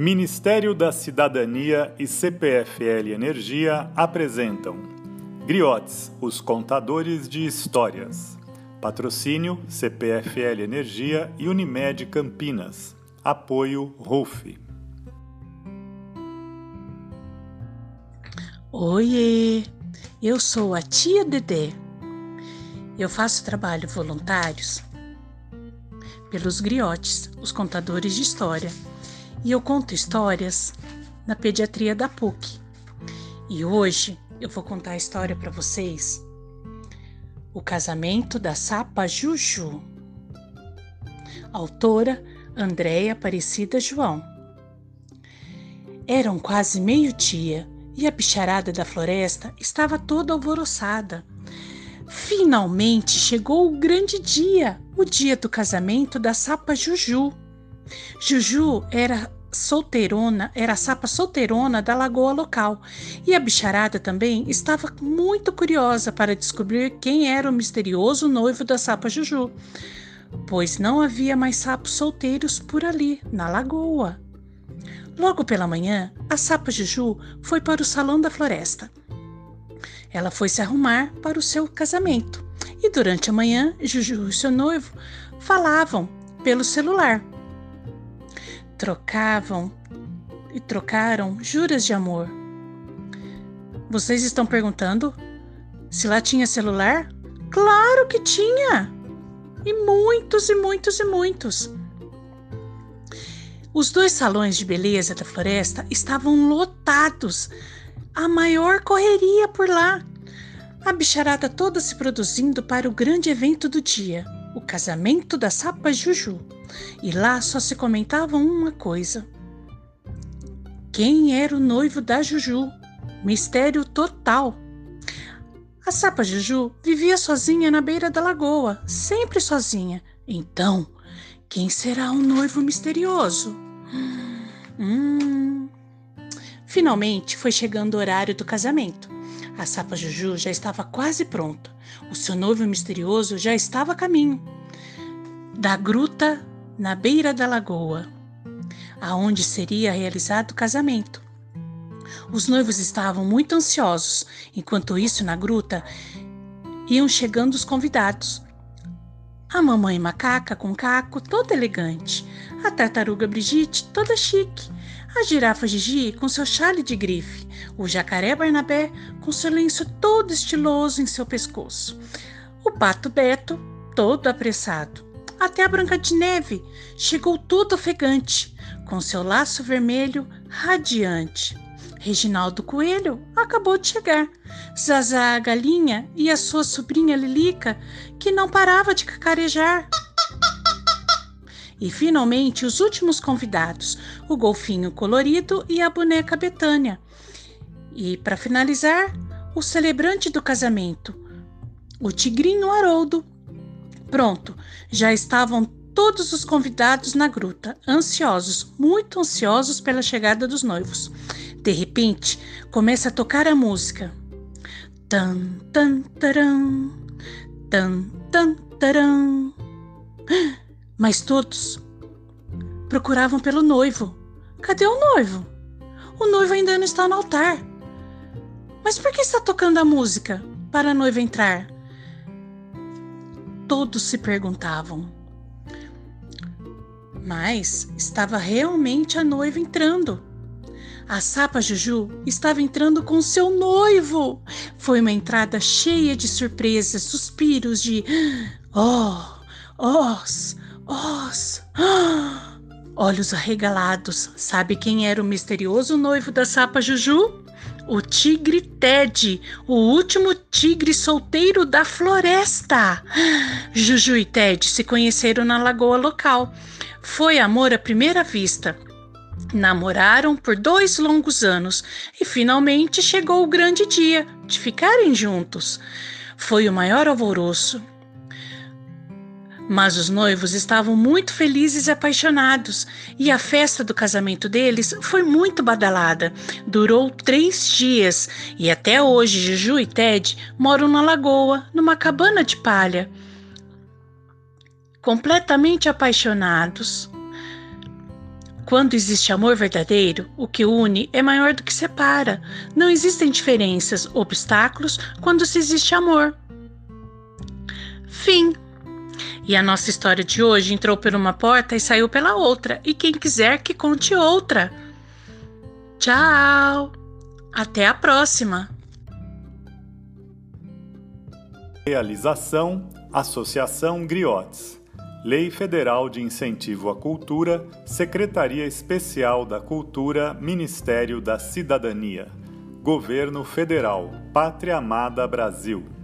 Ministério da Cidadania e CPFL Energia apresentam Griotes, os contadores de histórias. Patrocínio CPFL Energia e Unimed Campinas. Apoio RUF. Oiê, eu sou a tia Dedé. Eu faço trabalho voluntários pelos griotes, os contadores de história e eu conto histórias na pediatria da PUC. E hoje eu vou contar a história para vocês. O casamento da Sapa Juju. Autora Andréia Aparecida João. Eram quase meio-dia e a bicharada da floresta estava toda alvoroçada. Finalmente chegou o grande dia, o dia do casamento da Sapa Juju. Juju era solteirona, era a sapa solteirona da lagoa local, e a bicharada também estava muito curiosa para descobrir quem era o misterioso noivo da sapa Juju, pois não havia mais sapos solteiros por ali, na lagoa. Logo pela manhã, a sapa Juju foi para o salão da floresta. Ela foi se arrumar para o seu casamento, e durante a manhã, Juju e seu noivo falavam pelo celular trocavam e trocaram juras de amor. Vocês estão perguntando se lá tinha celular? Claro que tinha! E muitos, e muitos, e muitos. Os dois salões de beleza da floresta estavam lotados. A maior correria por lá. A bicharada toda se produzindo para o grande evento do dia, o casamento da Sapa Juju e lá só se comentava uma coisa: quem era o noivo da Juju? Mistério total. A sapa Juju vivia sozinha na beira da lagoa, sempre sozinha. Então, quem será o noivo misterioso? Hum. Finalmente foi chegando o horário do casamento. A sapa Juju já estava quase pronta. O seu noivo misterioso já estava a caminho. Da gruta na beira da lagoa, aonde seria realizado o casamento. Os noivos estavam muito ansiosos, enquanto isso, na gruta, iam chegando os convidados. A mamãe macaca com caco toda elegante, a tartaruga Brigitte toda chique, a girafa Gigi com seu chale de grife, o jacaré Barnabé com seu lenço todo estiloso em seu pescoço, o pato Beto todo apressado, até a Branca de Neve chegou toda ofegante, com seu laço vermelho radiante. Reginaldo Coelho acabou de chegar. Zazá a galinha e a sua sobrinha Lilica, que não parava de cacarejar. E finalmente os últimos convidados, o golfinho colorido e a boneca Betânia. E para finalizar, o celebrante do casamento, o tigrinho Haroldo, Pronto, já estavam todos os convidados na gruta, ansiosos, muito ansiosos pela chegada dos noivos. De repente, começa a tocar a música. Tan, tan, taran, tan, tan, taran. Mas todos procuravam pelo noivo. Cadê o noivo? O noivo ainda não está no altar. Mas por que está tocando a música para a noiva entrar? Todos se perguntavam. Mas estava realmente a noiva entrando. A sapa Juju estava entrando com seu noivo. Foi uma entrada cheia de surpresas, suspiros de oh, os, os, olhos arregalados. Sabe quem era o misterioso noivo da sapa Juju? O tigre Ted, o último tigre solteiro da floresta. Juju e Ted se conheceram na lagoa local. Foi amor à primeira vista. Namoraram por dois longos anos e finalmente chegou o grande dia de ficarem juntos. Foi o maior alvoroço. Mas os noivos estavam muito felizes e apaixonados, e a festa do casamento deles foi muito badalada. Durou três dias, e até hoje Juju e Ted moram na lagoa, numa cabana de palha. Completamente apaixonados. Quando existe amor verdadeiro, o que une é maior do que separa. Não existem diferenças, obstáculos quando se existe amor. Fim. E a nossa história de hoje entrou por uma porta e saiu pela outra, e quem quiser que conte outra. Tchau! Até a próxima! Realização Associação Griotes. Lei Federal de Incentivo à Cultura, Secretaria Especial da Cultura, Ministério da Cidadania. Governo Federal, Pátria Amada Brasil.